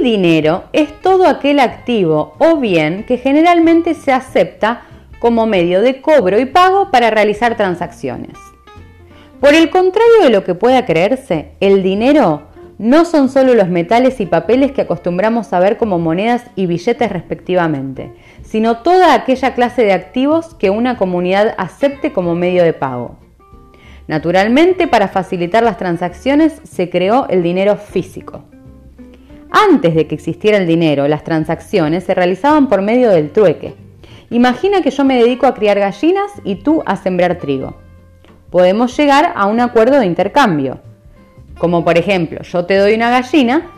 El dinero es todo aquel activo o bien que generalmente se acepta como medio de cobro y pago para realizar transacciones. Por el contrario de lo que pueda creerse, el dinero no son solo los metales y papeles que acostumbramos a ver como monedas y billetes respectivamente, sino toda aquella clase de activos que una comunidad acepte como medio de pago. Naturalmente, para facilitar las transacciones se creó el dinero físico. Antes de que existiera el dinero, las transacciones se realizaban por medio del trueque. Imagina que yo me dedico a criar gallinas y tú a sembrar trigo. Podemos llegar a un acuerdo de intercambio, como por ejemplo, yo te doy una gallina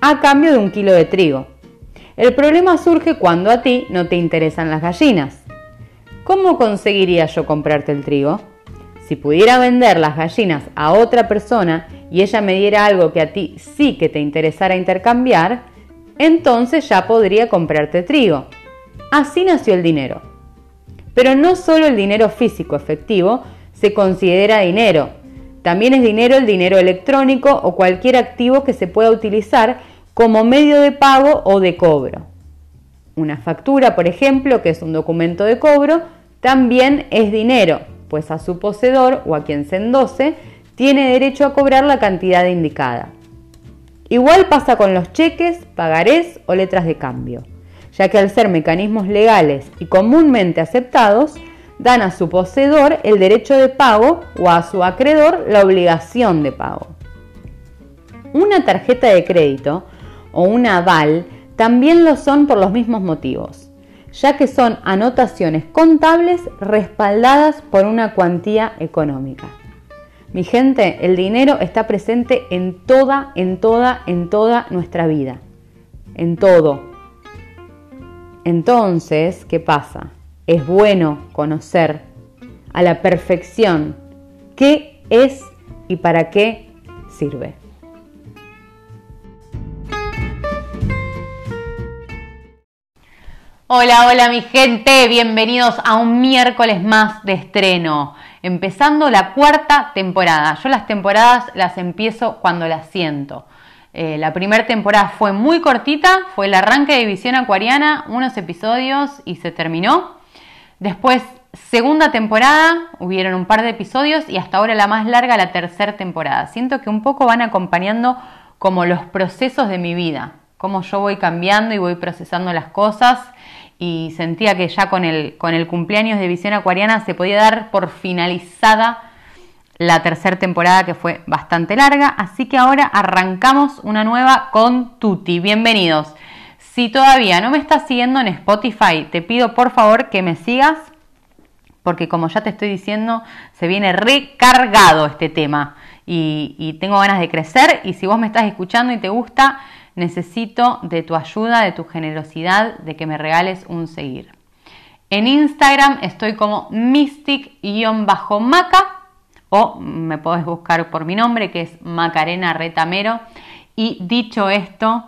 a cambio de un kilo de trigo. El problema surge cuando a ti no te interesan las gallinas. ¿Cómo conseguiría yo comprarte el trigo? Si pudiera vender las gallinas a otra persona y ella me diera algo que a ti sí que te interesara intercambiar, entonces ya podría comprarte trigo. Así nació el dinero. Pero no solo el dinero físico efectivo se considera dinero. También es dinero el dinero electrónico o cualquier activo que se pueda utilizar como medio de pago o de cobro. Una factura, por ejemplo, que es un documento de cobro, también es dinero pues a su poseedor o a quien se endose tiene derecho a cobrar la cantidad indicada. Igual pasa con los cheques, pagarés o letras de cambio, ya que al ser mecanismos legales y comúnmente aceptados, dan a su poseedor el derecho de pago o a su acreedor la obligación de pago. Una tarjeta de crédito o un aval también lo son por los mismos motivos ya que son anotaciones contables respaldadas por una cuantía económica. Mi gente, el dinero está presente en toda, en toda, en toda nuestra vida. En todo. Entonces, ¿qué pasa? Es bueno conocer a la perfección qué es y para qué sirve. Hola, hola mi gente, bienvenidos a un miércoles más de estreno, empezando la cuarta temporada. Yo las temporadas las empiezo cuando las siento. Eh, la primera temporada fue muy cortita, fue el arranque de Visión Acuariana, unos episodios y se terminó. Después, segunda temporada, hubieron un par de episodios y hasta ahora la más larga, la tercera temporada. Siento que un poco van acompañando como los procesos de mi vida, cómo yo voy cambiando y voy procesando las cosas y sentía que ya con el, con el cumpleaños de Visión Acuariana se podía dar por finalizada la tercera temporada que fue bastante larga, así que ahora arrancamos una nueva con Tuti. Bienvenidos. Si todavía no me estás siguiendo en Spotify, te pido por favor que me sigas, porque como ya te estoy diciendo, se viene recargado este tema y, y tengo ganas de crecer y si vos me estás escuchando y te gusta, necesito de tu ayuda, de tu generosidad, de que me regales un seguir. En Instagram estoy como mystic-maca o me podés buscar por mi nombre que es Macarena Retamero. Y dicho esto,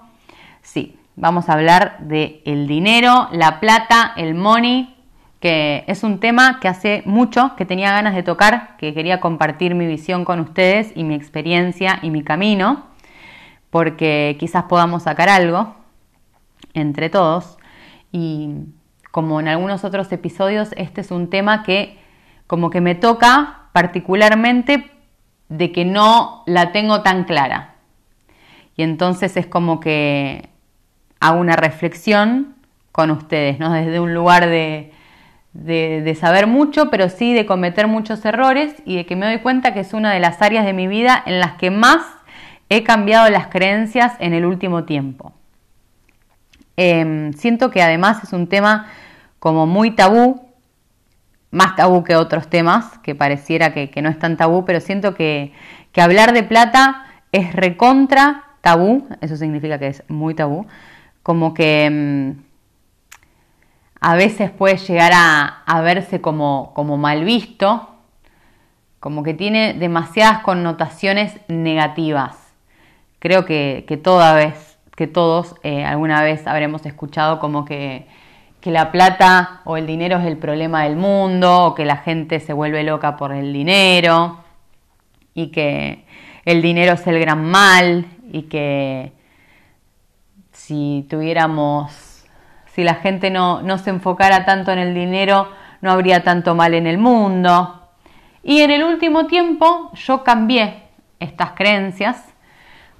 sí, vamos a hablar de el dinero, la plata, el money, que es un tema que hace mucho que tenía ganas de tocar, que quería compartir mi visión con ustedes y mi experiencia y mi camino porque quizás podamos sacar algo entre todos. Y como en algunos otros episodios, este es un tema que como que me toca particularmente de que no la tengo tan clara. Y entonces es como que hago una reflexión con ustedes, ¿no? Desde un lugar de, de, saber mucho, pero sí de cometer muchos errores y de que me doy cuenta que es una de las áreas de mi vida en las que más he cambiado las creencias en el último tiempo. Em, siento que además es un tema como muy tabú, más tabú que otros temas, que pareciera que, no es tan tabú, pero siento que, hablar de plata es recontra tabú, eso significa que es muy tabú, como que em, a veces puede llegar a, verse como, como mal visto, como que tiene demasiadas connotaciones negativas. Creo que, toda vez, que todos eh, alguna vez habremos escuchado como que, que la plata o el dinero es el problema del mundo, o que la gente se vuelve loca por el dinero, y que el dinero es el gran mal, y que si tuviéramos, si la gente no, no se enfocara tanto en el dinero, no habría tanto mal en el mundo. Y en el último tiempo yo cambié estas creencias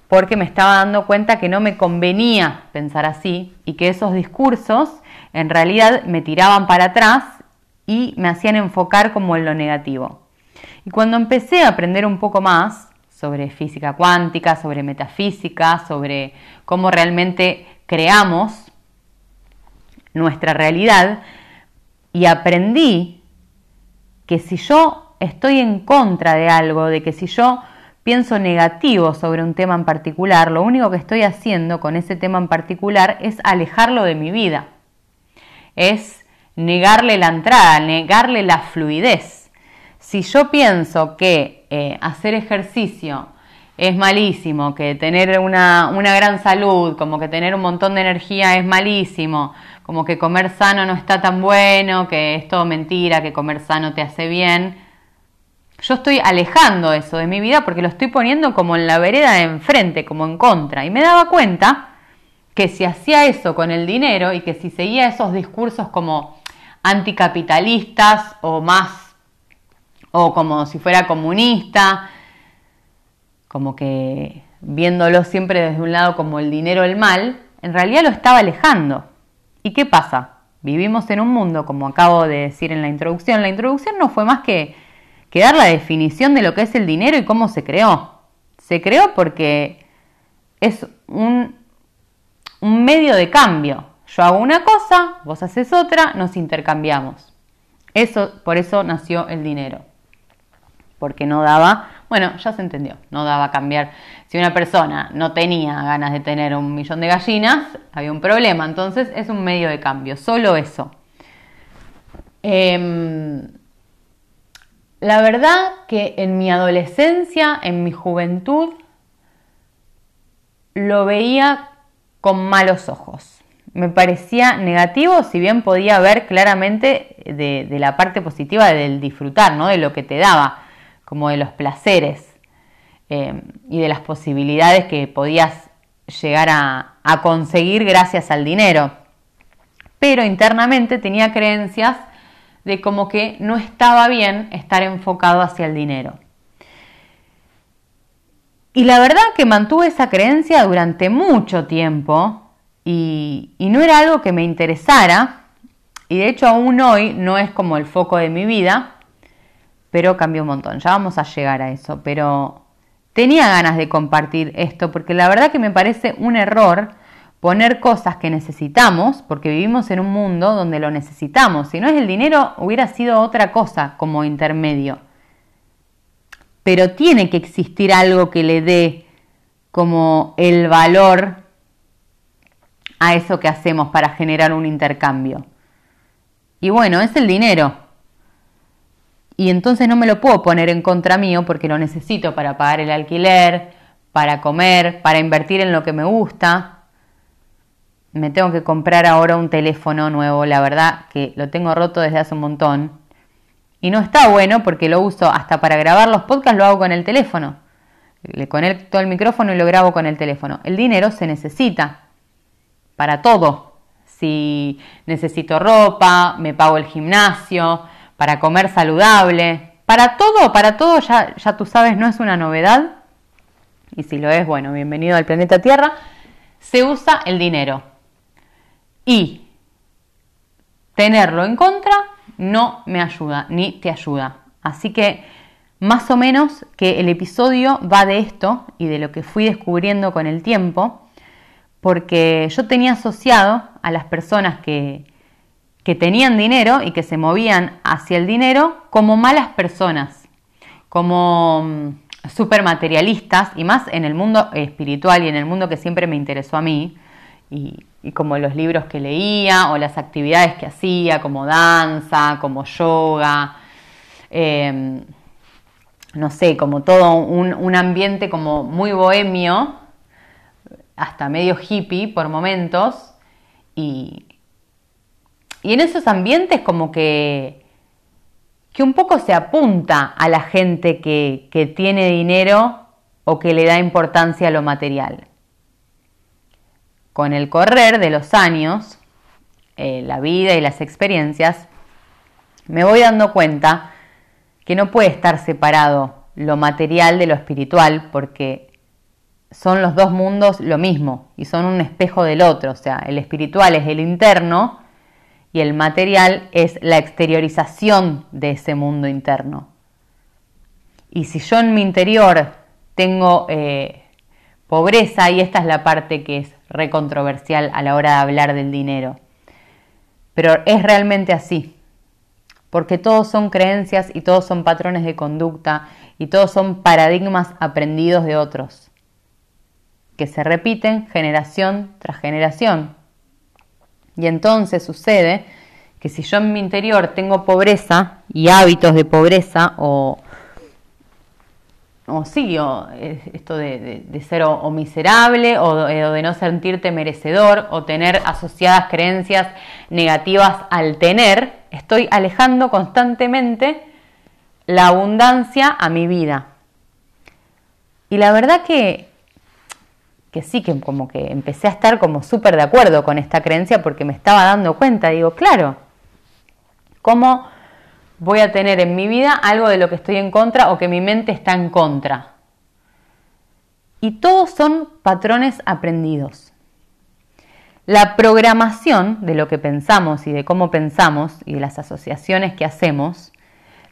porque me estaba dando cuenta que no me convenía pensar así y que esos discursos en realidad me tiraban para atrás y me hacían enfocar como en lo negativo. Y cuando empecé a aprender un poco más sobre física cuántica, sobre metafísica, sobre cómo realmente creamos nuestra realidad, y aprendí que si yo estoy en contra de algo, de que si yo pienso negativo sobre un tema en particular, lo único que estoy haciendo con ese tema en particular es alejarlo de mi vida. Es negarle la entrada, negarle la fluidez. Si yo pienso que eh, hacer ejercicio es malísimo, que tener una, una gran salud, como que tener un montón de energía es malísimo, como que comer sano no está tan bueno, que es todo mentira, que comer sano te hace bien, yo estoy alejando eso de mi vida porque lo estoy poniendo como en la vereda de enfrente, como en contra. Y me daba cuenta que si hacía eso con el dinero y que si seguía esos discursos como anticapitalistas o más, o como si fuera comunista, como que viéndolo siempre desde un lado como el dinero el mal, en realidad lo estaba alejando. ¿Y qué pasa? Vivimos en un mundo, como acabo de decir en la introducción, la introducción no fue más que que dar la definición de lo que es el dinero y cómo se creó. Se creó porque es un, un medio de cambio. Yo hago una cosa, vos haces otra, nos intercambiamos. Eso, por eso nació el dinero. Porque no daba, bueno, ya se entendió, no daba cambiar. Si una persona no tenía ganas de tener un millón de gallinas, había un problema. Entonces es un medio de cambio, solo eso. Eh, la verdad que en mi adolescencia, en mi juventud, lo veía con malos ojos. Me parecía negativo, si bien podía ver claramente de, la parte positiva del disfrutar, ¿no? de lo que te daba, como de los placeres eh, y de las posibilidades que podías llegar a, a conseguir gracias al dinero. Pero internamente tenía creencias de como que no estaba bien estar enfocado hacia el dinero. Y la verdad que mantuve esa creencia durante mucho tiempo y, no era algo que me interesara y de hecho aún hoy no es como el foco de mi vida, pero cambió un montón, ya vamos a llegar a eso, pero tenía ganas de compartir esto porque la verdad que me parece un error poner cosas que necesitamos, porque vivimos en un mundo donde lo necesitamos. Si no es el dinero, hubiera sido otra cosa como intermedio. Pero tiene que existir algo que le dé como el valor a eso que hacemos para generar un intercambio. Y bueno, es el dinero. Y entonces no me lo puedo poner en contra mío porque lo necesito para pagar el alquiler, para comer, para invertir en lo que me gusta me tengo que comprar ahora un teléfono nuevo, la verdad que lo tengo roto desde hace un montón. Y no está bueno porque lo uso hasta para grabar los podcasts, lo hago con el teléfono. Le conecto el micrófono y lo grabo con el teléfono. El dinero se necesita para todo. Si necesito ropa, me pago el gimnasio, para comer saludable, para todo, para todo, ya, ya tú sabes, no es una novedad. Y si lo es, bueno, bienvenido al planeta Tierra. Se usa el dinero y tenerlo en contra no me ayuda ni te ayuda. Así que más o menos que el episodio va de esto y de lo que fui descubriendo con el tiempo, porque yo tenía asociado a las personas que, que tenían dinero y que se movían hacia el dinero como malas personas, como mm, super materialistas y más en el mundo espiritual y en el mundo que siempre me interesó a mí, y, como los libros que leía o las actividades que hacía, como danza, como yoga, em, no sé, como todo un, ambiente como muy bohemio, hasta medio hippie por momentos, y, en esos ambientes como que, que un poco se apunta a la gente que, que tiene dinero o que le da importancia a lo material con el correr de los años, eh, la vida y las experiencias, me voy dando cuenta que no puede estar separado lo material de lo espiritual, porque son los dos mundos lo mismo y son un espejo del otro. O sea, el espiritual es el interno y el material es la exteriorización de ese mundo interno. Y si yo en mi interior tengo eh, pobreza, y esta es la parte que es recontroversial a la hora de hablar del dinero, pero es realmente así, porque todos son creencias y todos son patrones de conducta y todos son paradigmas aprendidos de otros, que se repiten generación tras generación. Y entonces sucede que si yo en mi interior tengo pobreza y hábitos de pobreza o, o sí, o esto de, ser o, miserable o, eh, o, de no sentirte merecedor o tener asociadas creencias negativas al tener, estoy alejando constantemente la abundancia a mi vida. Y la verdad que, que sí, que como que empecé a estar como súper de acuerdo con esta creencia porque me estaba dando cuenta, digo, claro, ¿cómo voy a tener en mi vida algo de lo que estoy en contra o que mi mente está en contra? Y todos son patrones aprendidos. La programación de lo que pensamos y de cómo pensamos y de las asociaciones que hacemos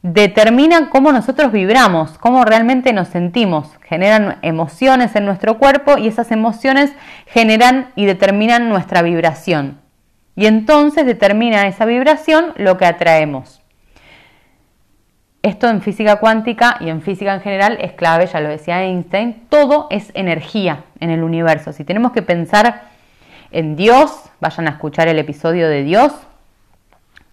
determina cómo nosotros vibramos, cómo realmente nos sentimos, generan emociones en nuestro cuerpo y esas emociones generan y determinan nuestra vibración. Y entonces determina esa vibración lo que atraemos. Esto en física cuántica y en física en general es clave, ya lo decía Einstein, todo es energía en el universo. Si tenemos que pensar en Dios, vayan a escuchar el episodio de Dios,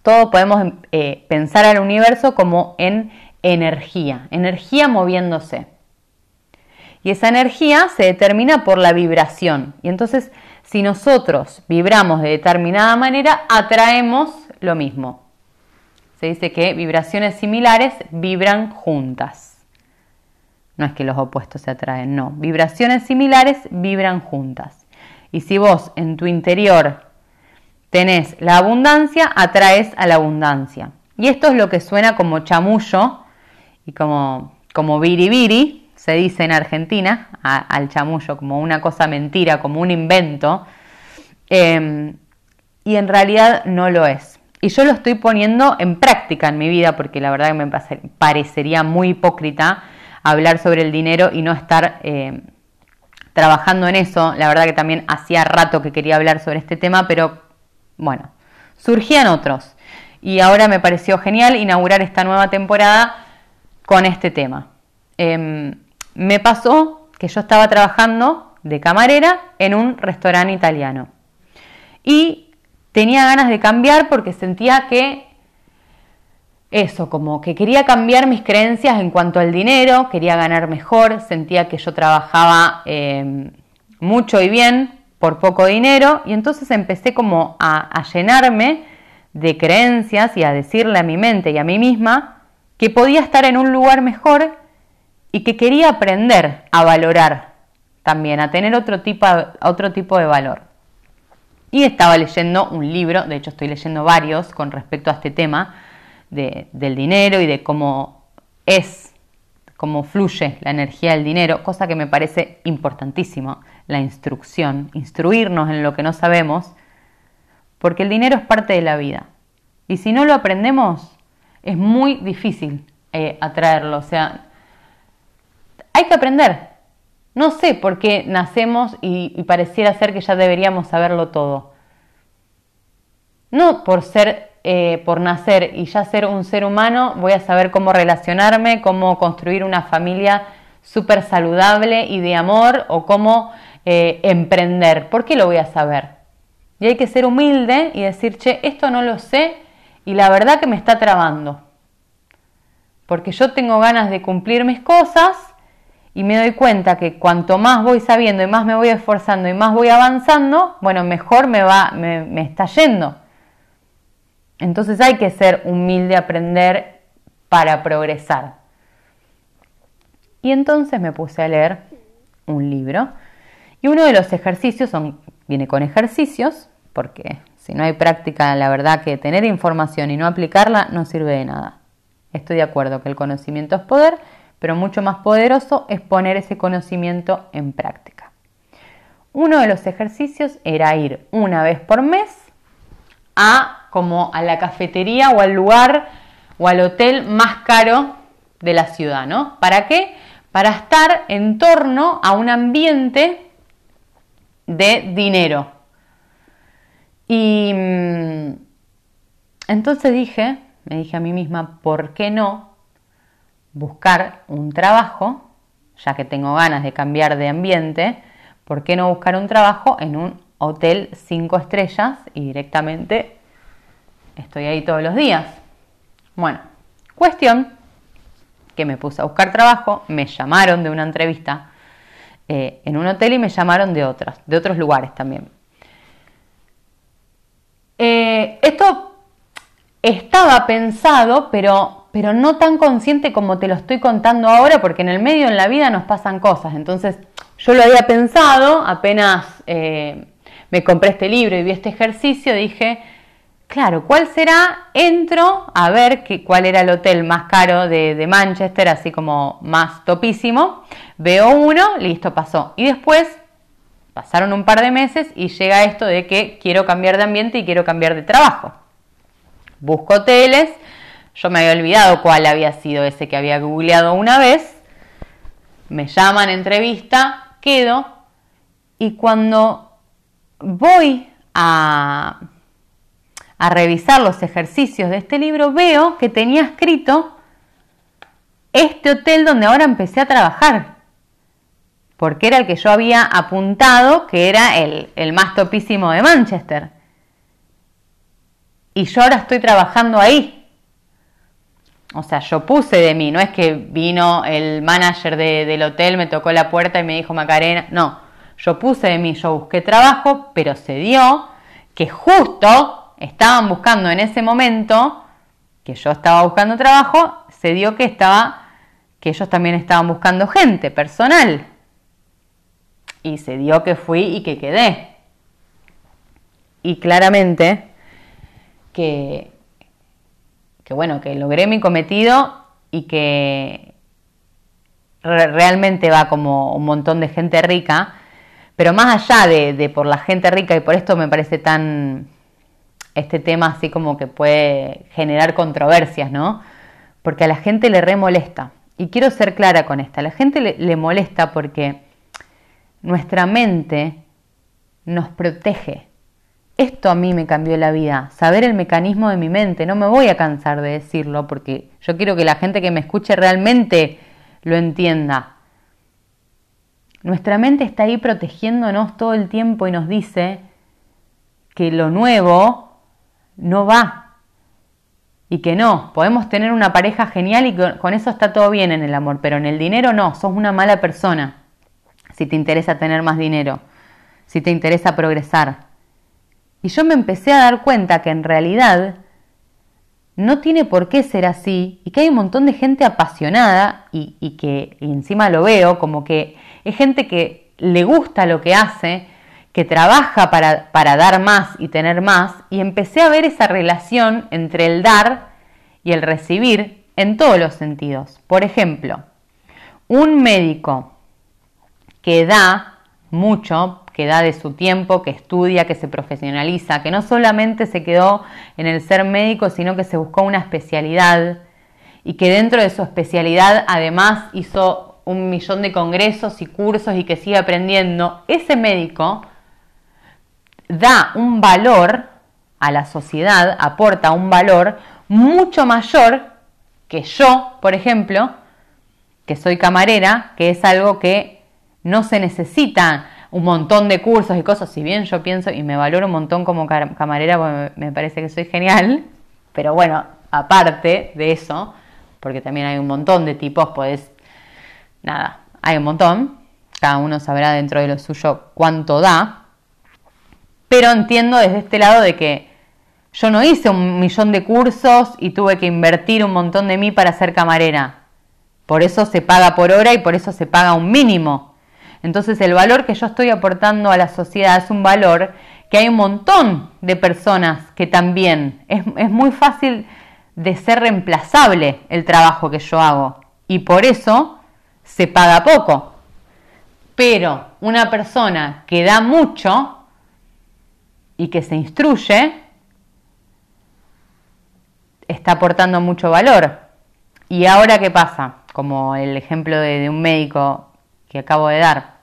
todo podemos eh, pensar al universo como en energía, energía moviéndose. Y esa energía se determina por la vibración. Y entonces, si nosotros vibramos de determinada manera, atraemos lo mismo. Se dice que vibraciones similares vibran juntas. No es que los opuestos se atraen, no. Vibraciones similares vibran juntas. Y si vos en tu interior tenés la abundancia, atraes a la abundancia. Y esto es lo que suena como chamullo y como, como biribiri, se dice en Argentina, al chamullo, como una cosa mentira, como un invento. Em, y en realidad no lo es. Y yo lo estoy poniendo en práctica en mi vida porque la verdad que me parecería muy hipócrita hablar sobre el dinero y no estar em, trabajando en eso. La verdad que también hacía rato que quería hablar sobre este tema, pero bueno, surgían otros y ahora me pareció genial inaugurar esta nueva temporada con este tema. Em, me pasó que yo estaba trabajando de camarera en un restaurante italiano y tenía ganas de cambiar porque sentía que eso, como que quería cambiar mis creencias en cuanto al dinero, quería ganar mejor, sentía que yo trabajaba em, mucho y bien por poco dinero y entonces empecé como a, llenarme de creencias y a decirle a mi mente y a mí misma que podía estar en un lugar mejor y que quería aprender a valorar también, a tener otro tipo, otro tipo de valor. Y estaba leyendo un libro, de hecho estoy leyendo varios con respecto a este tema del dinero y de cómo es, cómo fluye la energía del dinero, cosa que me parece importantísimo la instrucción, instruirnos en lo que no sabemos, porque el dinero es parte de la vida. Y si no lo aprendemos, es muy difícil eh, atraerlo. O sea, hay que aprender. No sé por qué nacemos y, pareciera ser que ya deberíamos saberlo todo. No por ser, eh, por nacer y ya ser un ser humano, voy a saber cómo relacionarme, cómo construir una familia súper saludable y de amor o cómo eh, emprender. ¿Por qué lo voy a saber? Y hay que ser humilde y decir, che, esto no lo sé y la verdad que me está trabando. Porque yo tengo ganas de cumplir mis cosas y me doy cuenta que cuanto más voy sabiendo y más me voy esforzando y más voy avanzando, bueno, mejor me va, me, está yendo. Entonces hay que ser humilde, aprender para progresar. Y entonces me puse a leer un libro y uno de los ejercicios son viene con ejercicios, porque si no hay práctica, la verdad que tener información y no aplicarla no sirve de nada. Estoy de acuerdo que el conocimiento es poder, pero mucho más poderoso es poner ese conocimiento en práctica. Uno de los ejercicios era ir una vez por mes a como a la cafetería o al lugar o al hotel más caro de la ciudad, ¿no? ¿Para qué? Para estar en torno a un ambiente de dinero. Y mm, entonces dije, me dije a mí misma, ¿por qué no buscar un trabajo, ya que tengo ganas de cambiar de ambiente, ¿por qué no buscar un trabajo en un hotel cinco estrellas y directamente estoy ahí todos los días? Bueno, cuestión que me puse a buscar trabajo, me llamaron de una entrevista eh, en un hotel y me llamaron de otras, de otros lugares también. Eh, esto estaba pensado, pero, pero no tan consciente como te lo estoy contando ahora, porque en el medio en la vida nos pasan cosas. Entonces, yo lo había pensado, apenas eh, me compré este libro y vi este ejercicio, dije, claro, ¿cuál será? Entro a ver cuál era el hotel más caro de, de Manchester, así como más topísimo. Veo uno, listo, pasó. Y después pasaron un par de meses y llega esto de que quiero cambiar de ambiente y quiero cambiar de trabajo busco hoteles, yo me había olvidado cuál había sido ese que había googleado una vez, me llaman entrevista, quedo. Y cuando voy a, a revisar los ejercicios de este libro veo que tenía escrito este hotel donde ahora empecé a trabajar. Porque era el que yo había apuntado que era el, el más topísimo de Manchester. Y yo ahora estoy trabajando ahí. O sea, yo puse de mí, no es que vino el manager del hotel, me tocó la puerta y me dijo Macarena, no, yo puse de mí, yo busqué trabajo, pero se dio que justo estaban buscando en ese momento, que yo estaba buscando trabajo, se dio que estaba, que ellos también estaban buscando gente, personal. Y se dio que fui y que quedé. Y claramente que, bueno, que logré mi cometido y que realmente va como un montón de gente rica, pero más allá de, por la gente rica, y por esto me parece tan este tema así como que puede generar controversias, ¿no? Porque a la gente le remolesta. Y quiero ser clara con esta, a la gente le molesta porque nuestra mente nos protege esto a mí me cambió la vida, saber el mecanismo de mi mente, no me voy a cansar de decirlo porque yo quiero que la gente que me escuche realmente lo entienda. Nuestra mente está ahí protegiéndonos todo el tiempo y nos dice que lo nuevo no va y que no, podemos tener una pareja genial y con eso está todo bien en el amor, pero en el dinero no, sos una mala persona si te interesa tener más dinero, si te interesa progresar. Y yo me empecé a dar cuenta que en realidad no tiene por qué ser así y que hay un montón de gente apasionada y, que encima lo veo como que es gente que le gusta lo que hace, que trabaja para, para dar más y tener más y empecé a ver esa relación entre el dar y el recibir en todos los sentidos. Por ejemplo, un médico que da mucho que da de su tiempo, que estudia, que se profesionaliza, que no solamente se quedó en el ser médico, sino que se buscó una especialidad y que dentro de su especialidad además hizo un millón de congresos y cursos y que sigue aprendiendo, ese médico da un valor a la sociedad, aporta un valor mucho mayor que yo, por ejemplo, que soy camarera, que es algo que no se necesita un montón de cursos y cosas, si bien yo pienso y me valoro un montón como camarera, porque me parece que soy genial, pero bueno, aparte de eso, porque también hay un montón de tipos, pues nada, hay un montón, cada uno sabrá dentro de lo suyo cuánto da, pero entiendo desde este lado de que yo no hice un millón de cursos y tuve que invertir un montón de mí para ser camarera. Por eso se paga por hora y por eso se paga un mínimo Entonces el valor que yo estoy aportando a la sociedad es un valor que hay un montón de personas que también es, es muy fácil de ser reemplazable el trabajo que yo hago y por eso se paga poco. Pero una persona que da mucho y que se instruye está aportando mucho valor. ¿Y ahora qué pasa? Como el ejemplo de, un médico que acabo de dar.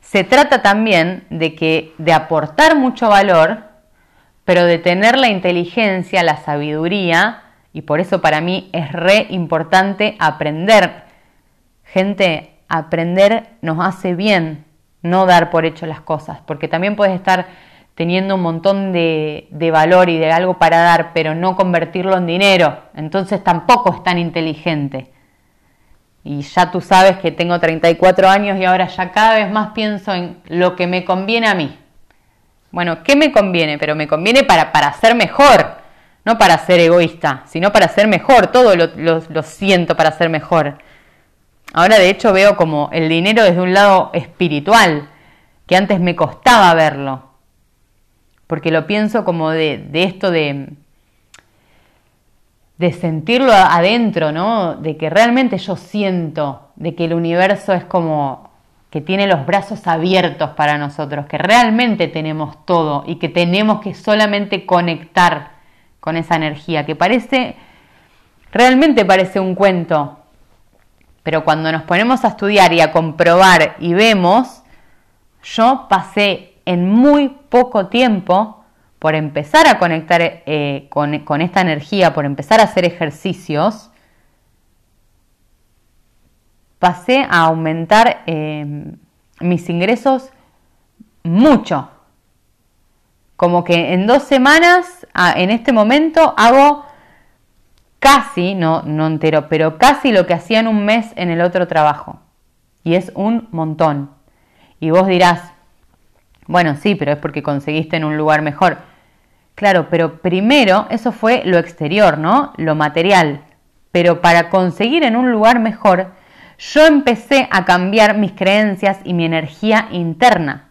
Se trata también de que de aportar mucho valor, pero de tener la inteligencia, la sabiduría, y por eso para mí es re importante aprender. Gente, aprender nos hace bien, no dar por hecho las cosas, porque también puedes estar teniendo un montón de, valor y de algo para dar, pero no convertirlo en dinero. Entonces tampoco es tan inteligente. Y ya tú sabes que tengo 34 años y ahora ya cada vez más pienso en lo que me conviene a mí. Bueno, ¿qué me conviene? Pero me conviene para, para ser mejor, no para ser egoísta, sino para ser mejor. Todo lo, lo siento para ser mejor. Ahora de hecho veo como el dinero desde un lado espiritual, que antes me costaba verlo porque lo pienso como de, esto de, de sentirlo adentro, ¿no? De que realmente yo siento, de que el universo es como que tiene los brazos abiertos para nosotros, que realmente tenemos todo y que tenemos que solamente conectar con esa energía, que parece, realmente parece un cuento, pero cuando nos ponemos a estudiar y a comprobar y vemos, yo pasé en muy poco tiempo por empezar a conectar eh, con, esta energía, por empezar a hacer ejercicios, pasé a aumentar em, mis ingresos mucho. Como que en dos semanas, en este momento, hago casi, no, no entero, pero casi lo que hacía en un mes en el otro trabajo. Y es un montón. Y vos dirás, bueno, sí, pero es porque conseguiste en un lugar mejor. Claro, pero primero eso fue lo exterior, ¿no? Lo material. Pero para conseguir en un lugar mejor, yo empecé a cambiar mis creencias y mi energía interna.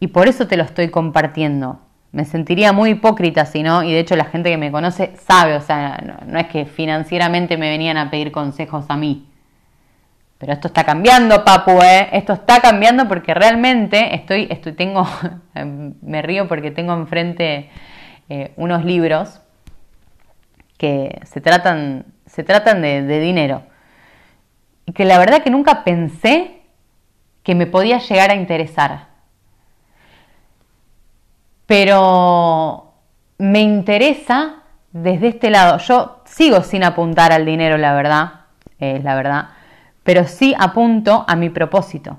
Y por eso te lo estoy compartiendo. Me sentiría muy hipócrita si no, y de hecho la gente que me conoce sabe, o sea, no, es que financieramente me venían a pedir consejos a mí. Pero esto está cambiando, papu, ¿eh? Esto está cambiando porque realmente estoy, estoy tengo, me río porque tengo enfrente eh, unos libros que se tratan, se tratan de, de dinero. Y que la verdad que nunca pensé que me podía llegar a interesar. Pero me interesa desde este lado. Yo sigo sin apuntar al dinero, la verdad, es la verdad pero sí apunto a mi propósito,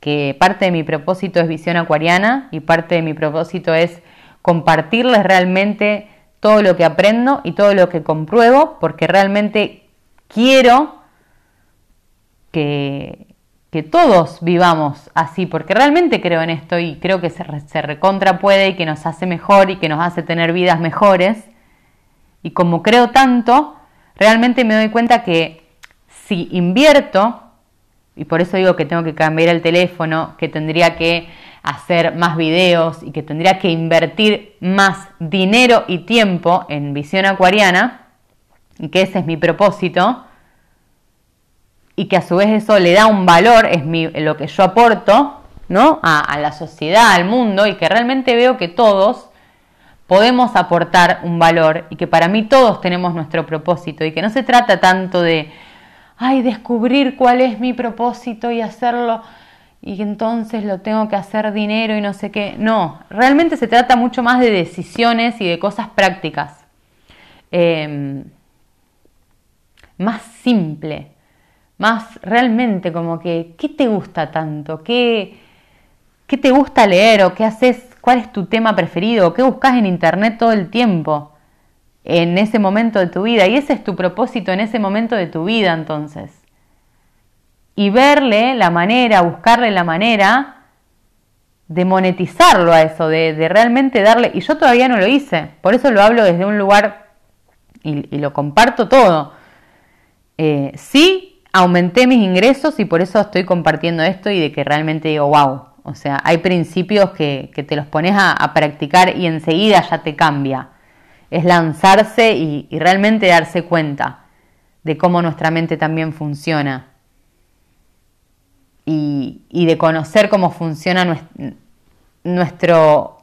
que parte de mi propósito es visión acuariana y parte de mi propósito es compartirles realmente todo lo que aprendo y todo lo que compruebo, porque realmente quiero que, todos vivamos así, porque realmente creo en esto y creo que se, se recontra puede y que nos hace mejor y que nos hace tener vidas mejores. Y como creo tanto, realmente me doy cuenta que si invierto, y por eso digo que tengo que cambiar el teléfono, que tendría que hacer más videos y que tendría que invertir más dinero y tiempo en visión acuariana, y que ese es mi propósito, y que a su vez eso le da un valor, es lo que yo aporto ¿no? a la sociedad, al mundo, y que realmente veo que todos podemos aportar un valor y que para mí todos tenemos nuestro propósito y que no se trata tanto de ay, descubrir cuál es mi propósito y hacerlo y entonces lo tengo que hacer dinero y no sé qué. No, realmente se trata mucho más de decisiones y de cosas prácticas. Em, más simple, más realmente como que, ¿qué te gusta tanto? ¿Qué, ¿Qué te gusta leer o qué haces? ¿Cuál es tu tema preferido? ¿Qué buscas en internet todo el tiempo? En ese momento de tu vida. Y ese es tu propósito en ese momento de tu vida entonces. Y verle la manera, buscarle la manera de monetizarlo a eso, de, realmente darle... Y yo todavía no lo hice, por eso lo hablo desde un lugar y, lo comparto todo. Eh, sí aumenté mis ingresos y por eso estoy compartiendo esto y de que realmente digo, wow, o sea, hay principios que, te los pones a, practicar y enseguida ya te cambia. Es lanzarse y, realmente darse cuenta de cómo nuestra mente también funciona. Y, de conocer cómo funciona nuestro,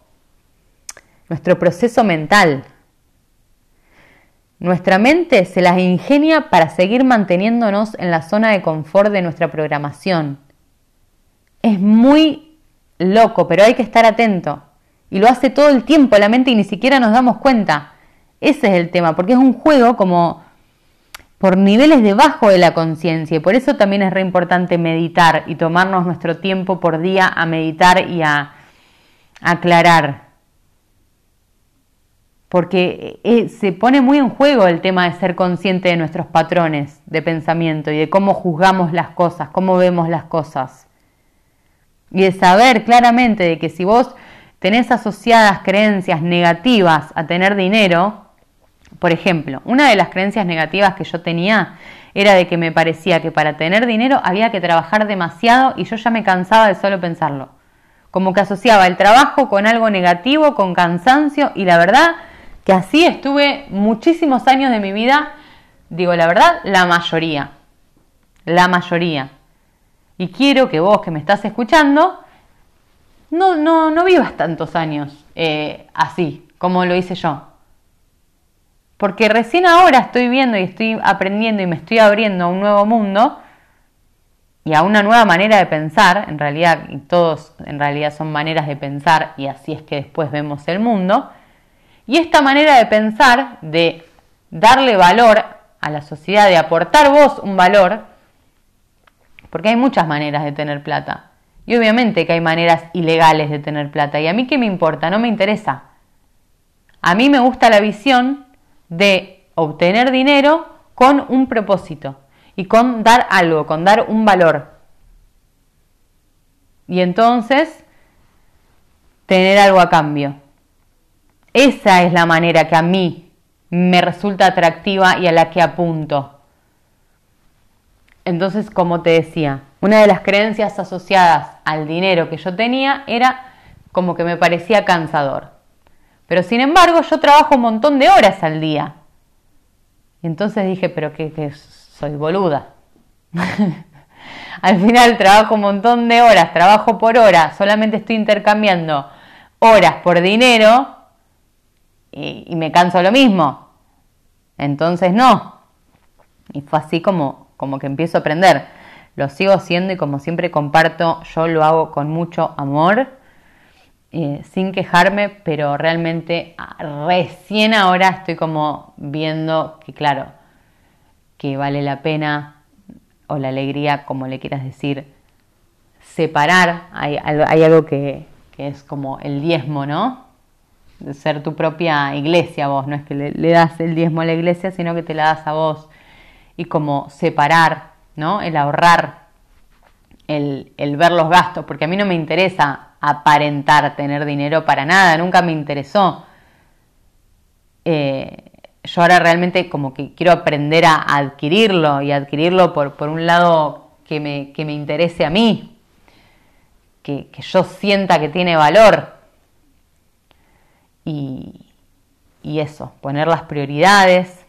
nuestro proceso mental. Nuestra mente se las ingenia para seguir manteniéndonos en la zona de confort de nuestra programación. Es muy loco, pero hay que estar atento. Y lo hace todo el tiempo la mente y ni siquiera nos damos cuenta. Ese es el tema, porque es un juego como por niveles debajo de la conciencia y por eso también es re importante meditar y tomarnos nuestro tiempo por día a meditar y a, aclarar. Porque eh, se pone muy en juego el tema de ser consciente de nuestros patrones de pensamiento y de cómo juzgamos las cosas, cómo vemos las cosas. Y de saber claramente de que si vos tenés asociadas creencias negativas a tener dinero, por ejemplo, una de las creencias negativas que yo tenía era de que me parecía que para tener dinero había que trabajar demasiado y yo ya me cansaba de solo pensarlo. Como que asociaba el trabajo con algo negativo, con cansancio y la verdad que así estuve muchísimos años de mi vida, digo la verdad, la mayoría, la mayoría. Y quiero que vos que me estás escuchando no, no, no vivas tantos años eh, así como lo hice yo. Porque recién ahora estoy viendo y estoy aprendiendo y me estoy abriendo a un nuevo mundo y a una nueva manera de pensar, en realidad, todos en realidad son maneras de pensar y así es que después vemos el mundo. Y esta manera de pensar, de darle valor a la sociedad, de aportar vos un valor, porque hay muchas maneras de tener plata. Y obviamente que hay maneras ilegales de tener plata. ¿Y a mí qué me importa? No me interesa. A mí me gusta la visión de obtener dinero con un propósito y con dar algo, con dar un valor. Y entonces tener algo a cambio. Esa es la manera que a mí me resulta atractiva y a la que apunto. Entonces, como te decía, una de las creencias asociadas al dinero que yo tenía era como que me parecía cansador. Pero sin embargo, yo trabajo un montón de horas al día. Y entonces dije, pero que, soy boluda. al final trabajo un montón de horas, trabajo por hora, solamente estoy intercambiando horas por dinero y, y me canso lo mismo. Entonces no. Y fue así como como que empiezo a aprender. Lo sigo haciendo y como siempre comparto, yo lo hago con mucho amor, eh, sin quejarme, pero realmente ah, recién ahora estoy como viendo que claro, que vale la pena o la alegría, como le quieras decir, separar. Hay, algo que, es como el diezmo, ¿no? De ser tu propia iglesia vos, no es que le das el diezmo a la iglesia, sino que te la das a vos y como separar, ¿no? El ahorrar, el, ver los gastos, porque a mí no me interesa aparentar tener dinero para nada, nunca me interesó. Eh, yo ahora realmente como que quiero aprender a adquirirlo y adquirirlo por, por un lado que me, que me, interese a mí, que, que, yo sienta que tiene valor. Y, y eso, poner las prioridades,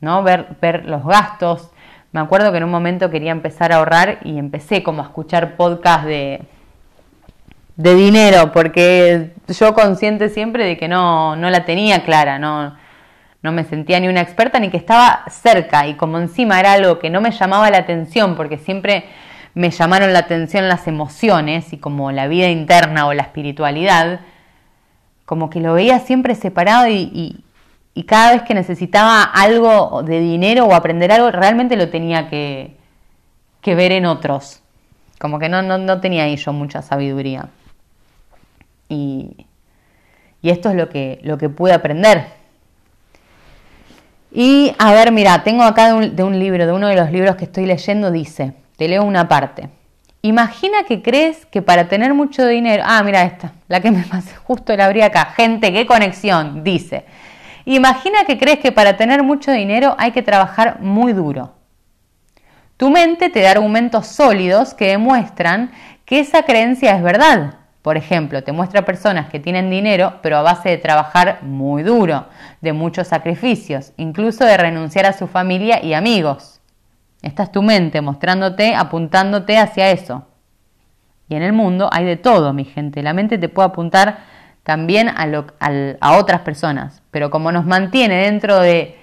¿no? Ver, ver los gastos. Me acuerdo que en un momento quería empezar a ahorrar y empecé como a escuchar podcast de, de dinero, porque yo consciente siempre de que no, no la tenía clara, no, no me sentía ni una experta ni que estaba cerca y como encima era algo que no me llamaba la atención, porque siempre me llamaron la atención las emociones y como la vida interna o la espiritualidad, como que lo veía siempre separado y, y cada vez que necesitaba algo de dinero o aprender algo, realmente lo tenía que, ver en otros. Como que no, no, tenía ahí yo mucha sabiduría. Y, esto es lo que, lo que pude aprender. Y a ver, mira, tengo acá de un, de un libro, de uno de los libros que estoy leyendo, dice, te leo una parte. Imagina que crees que para tener mucho dinero, ah, mira esta, la que me pasé, justo la abrí acá, gente, qué conexión, dice, Imagina que crees que para tener mucho dinero hay que trabajar muy duro. Tu mente te da argumentos sólidos que demuestran que esa creencia es verdad. Por ejemplo, te muestra personas que tienen dinero, pero a base de trabajar muy duro, de muchos sacrificios, incluso de renunciar a su familia y amigos. Esta es tu mente mostrándote, apuntándote hacia eso. Y en el mundo hay de todo, mi gente. La mente te puede apuntar también a, otras personas, pero como nos mantiene dentro de,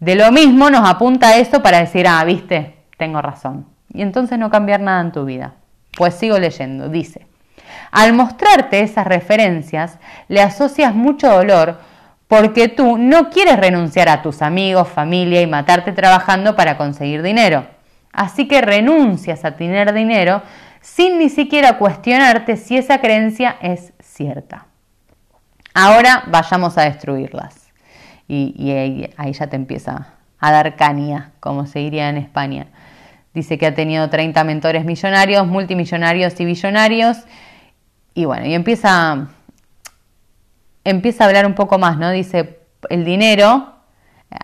de lo mismo, nos apunta a eso para decir, ah, viste, tengo razón. Y entonces no cambiar nada en tu vida. Pues sigo leyendo, dice, al mostrarte esas referencias, le asocias mucho dolor porque tú no quieres renunciar a tus amigos, familia y matarte trabajando para conseguir dinero. Así que renuncias a tener dinero sin ni siquiera cuestionarte si esa creencia es cierta. Ahora vayamos a destruirlas. Y, ahí, ya te empieza a dar caña, como se diría en España. Dice que ha tenido 30 mentores millonarios, multimillonarios y billonarios. Y bueno, y empieza, empieza a hablar un poco más, ¿no? Dice, el dinero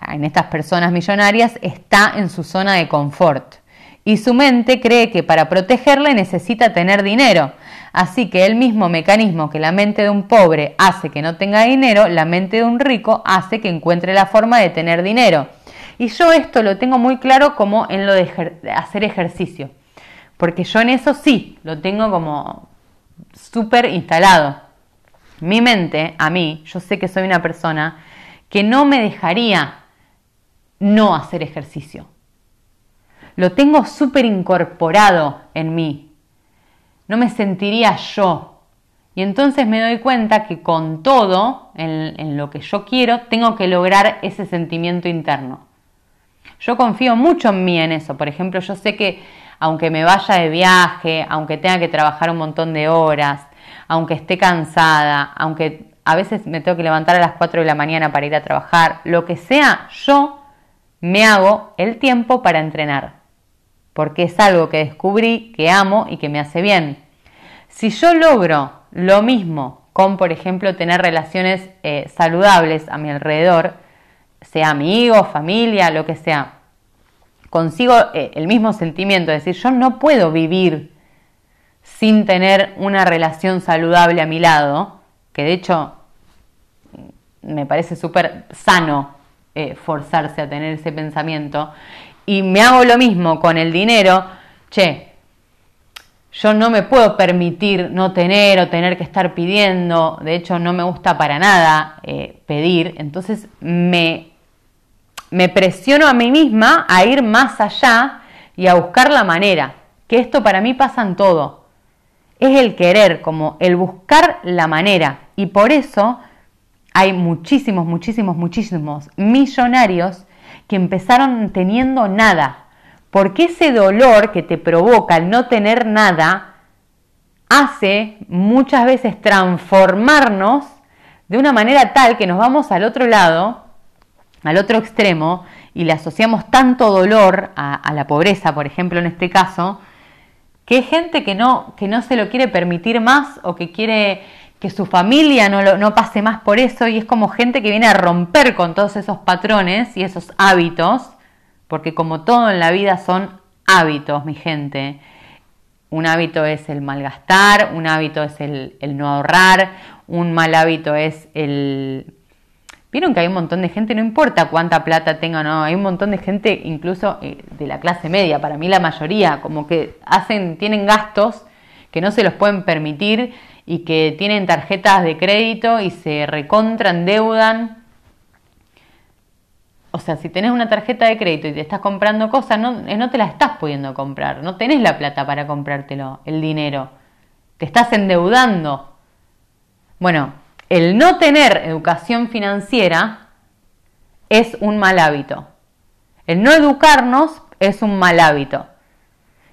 en estas personas millonarias está en su zona de confort y su mente cree que para protegerle necesita tener dinero. Así que el mismo mecanismo que la mente de un pobre hace que no tenga dinero, la mente de un rico hace que encuentre la forma de tener dinero. Y yo esto lo tengo muy claro como en lo de hacer ejercicio, porque yo en eso sí lo tengo como súper instalado. Mi mente, a mí, yo sé que soy una persona que no me dejaría no hacer ejercicio lo tengo súper incorporado en mí. No me sentiría yo. Y entonces me doy cuenta que con todo, en, en, lo que yo quiero, tengo que lograr ese sentimiento interno. Yo confío mucho en mí en eso. Por ejemplo, yo sé que aunque me vaya de viaje, aunque tenga que trabajar un montón de horas, aunque esté cansada, aunque a veces me tengo que levantar a las 4 de la mañana para ir a trabajar, lo que sea, yo me hago el tiempo para entrenar porque es algo que descubrí, que amo y que me hace bien. Si yo logro lo mismo con, por ejemplo, tener relaciones eh, saludables a mi alrededor, sea amigos, familia, lo que sea, consigo eh, el mismo sentimiento, es decir, yo no puedo vivir sin tener una relación saludable a mi lado, que de hecho me parece súper sano eh, forzarse a tener ese pensamiento, y me hago lo mismo con el dinero, che, yo no me puedo permitir no tener o tener que estar pidiendo, de hecho no me gusta para nada eh, pedir, entonces me, me presiono a mí misma a ir más allá y a buscar la manera, que esto para mí pasa en todo, es el querer, como el buscar la manera, y por eso hay muchísimos, muchísimos, muchísimos millonarios que empezaron teniendo nada, porque ese dolor que te provoca el no tener nada hace muchas veces transformarnos de una manera tal que nos vamos al otro lado, al otro extremo, y le asociamos tanto dolor a, la pobreza, por ejemplo, en este caso, que hay gente que no, que no se lo quiere permitir más o que quiere que su familia no, no pase más por eso y es como gente que viene a romper con todos esos patrones y esos hábitos, porque como todo en la vida son hábitos, mi gente. Un hábito es el malgastar, un hábito es el, no ahorrar, un mal hábito es el... Vieron que hay un montón de gente, no importa cuánta plata tenga o no, hay un montón de gente incluso eh, de la clase media, para mí la mayoría, como que hacen, tienen gastos que no se los pueden permitir y que tienen tarjetas de crédito y se recontran deudan. O sea, si tenés una tarjeta de crédito y te estás comprando cosas, no, eh, no te la estás pudiendo comprar, no tenés la plata para comprártelo, el dinero. Te estás endeudando. Bueno, el no tener educación financiera es un mal hábito. El no educarnos es un mal hábito.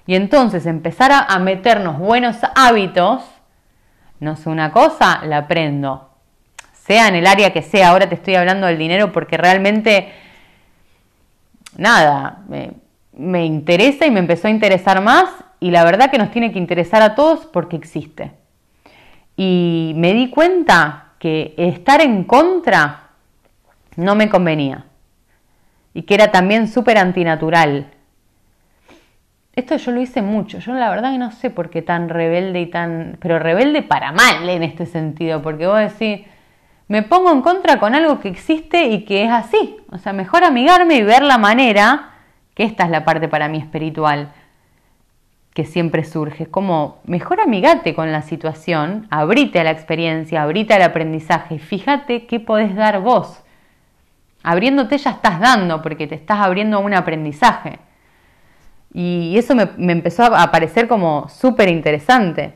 Y entonces empezar a, meternos buenos hábitos no sé una cosa, la aprendo. Sea en el área que sea, ahora te estoy hablando del dinero porque realmente, nada, me, interesa y me empezó a interesar más y la verdad que nos tiene que interesar a todos porque existe. Y me di cuenta que estar en contra no me convenía. Y que era también súper antinatural. esto yo lo hice mucho, yo la verdad que no sé por qué tan rebelde y tan, pero rebelde para mal en este sentido, porque vos decís, me pongo en contra con algo que existe y que es así, o sea, mejor amigarme y ver la manera, que esta es la parte para mí espiritual, que siempre surge, como mejor amigate con la situación, abrite a la experiencia, abrite al aprendizaje, fíjate qué podés dar vos. Abriéndote ya estás dando porque te estás abriendo a un aprendizaje. Y eso me, empezó a parecer como súper interesante.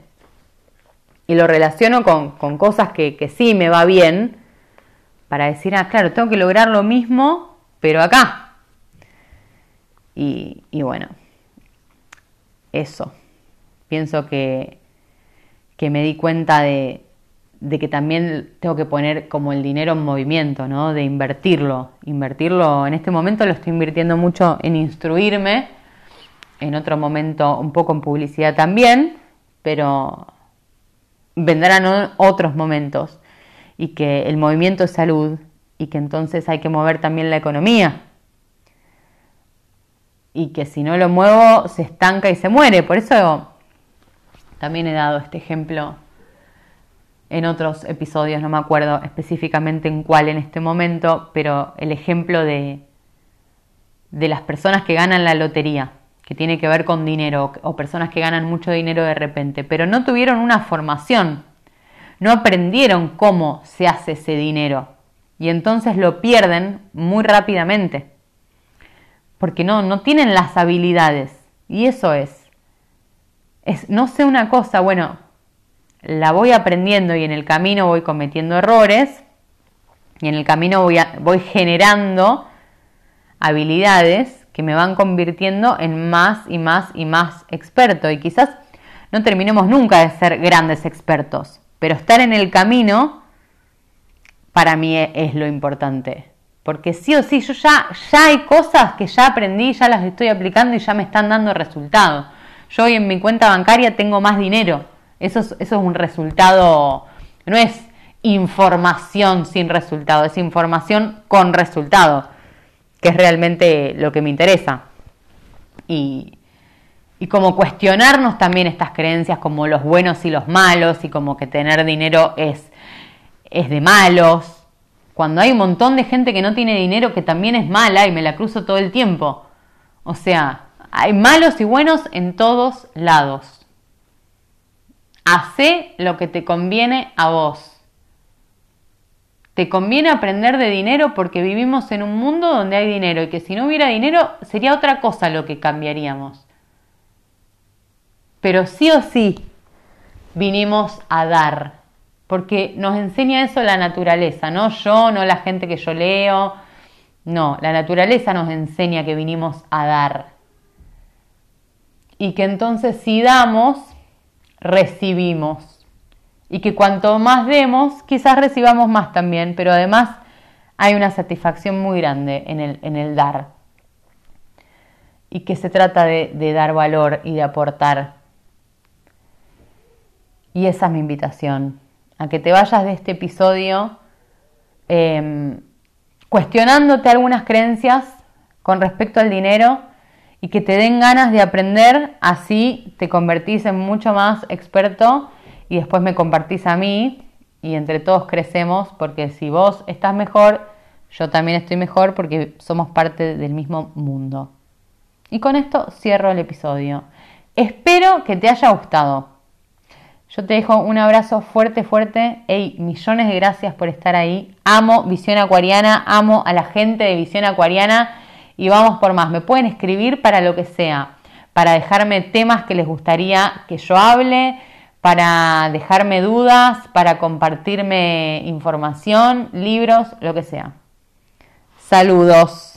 Y lo relaciono con, cosas que, sí me va bien, para decir, ah, claro, tengo que lograr lo mismo, pero acá. Y, bueno, eso. Pienso que, que me di cuenta de, de que también tengo que poner como el dinero en movimiento, ¿no? De invertirlo. Invertirlo, en este momento lo estoy invirtiendo mucho en instruirme en otro momento un poco en publicidad también, pero vendrán otros momentos y que el movimiento es salud y que entonces hay que mover también la economía y que si no lo muevo se estanca y se muere. Por eso también he dado este ejemplo en otros episodios, no me acuerdo específicamente en cuál en este momento, pero el ejemplo de, de las personas que ganan la lotería que tiene que ver con dinero o personas que ganan mucho dinero de repente, pero no tuvieron una formación, no aprendieron cómo se hace ese dinero y entonces lo pierden muy rápidamente porque no, no tienen las habilidades y eso es, es, no sé una cosa, bueno, la voy aprendiendo y en el camino voy cometiendo errores y en el camino voy, voy generando habilidades que me van convirtiendo en más y más y más experto. Y quizás no terminemos nunca de ser grandes expertos, pero estar en el camino para mí es lo importante. Porque sí o sí, yo ya, ya hay cosas que ya aprendí, ya las estoy aplicando y ya me están dando resultados. Yo hoy en mi cuenta bancaria tengo más dinero. Eso es, eso es un resultado, no es información sin resultado, es información con resultado que es realmente lo que me interesa. Y, y como cuestionarnos también estas creencias como los buenos y los malos y como que tener dinero es, es de malos. Cuando hay un montón de gente que no tiene dinero que también es mala y me la cruzo todo el tiempo. O sea, hay malos y buenos en todos lados. Hace lo que te conviene a vos. Te conviene aprender de dinero porque vivimos en un mundo donde hay dinero y que si no hubiera dinero sería otra cosa lo que cambiaríamos. Pero sí o sí vinimos a dar, porque nos enseña eso la naturaleza, no yo, no la gente que yo leo, no, la naturaleza nos enseña que vinimos a dar. Y que entonces si damos, recibimos. Y que cuanto más demos, quizás recibamos más también, pero además hay una satisfacción muy grande en el, en el dar. Y que se trata de, dar valor y de aportar. Y esa es mi invitación, a que te vayas de este episodio em, cuestionándote algunas creencias con respecto al dinero y que te den ganas de aprender, así te convertís en mucho más experto y después me compartís a mí y entre todos crecemos porque si vos estás mejor, yo también estoy mejor porque somos parte del mismo mundo. Y con esto cierro el episodio. Espero que te haya gustado. Yo te dejo un abrazo fuerte, fuerte. Hey, millones de gracias por estar ahí. Amo Visión Acuariana, amo a la gente de Visión Acuariana y vamos por más. Me pueden escribir para lo que sea, para dejarme temas que les gustaría que yo hable para dejarme dudas, para compartirme información, libros, lo que sea. Saludos.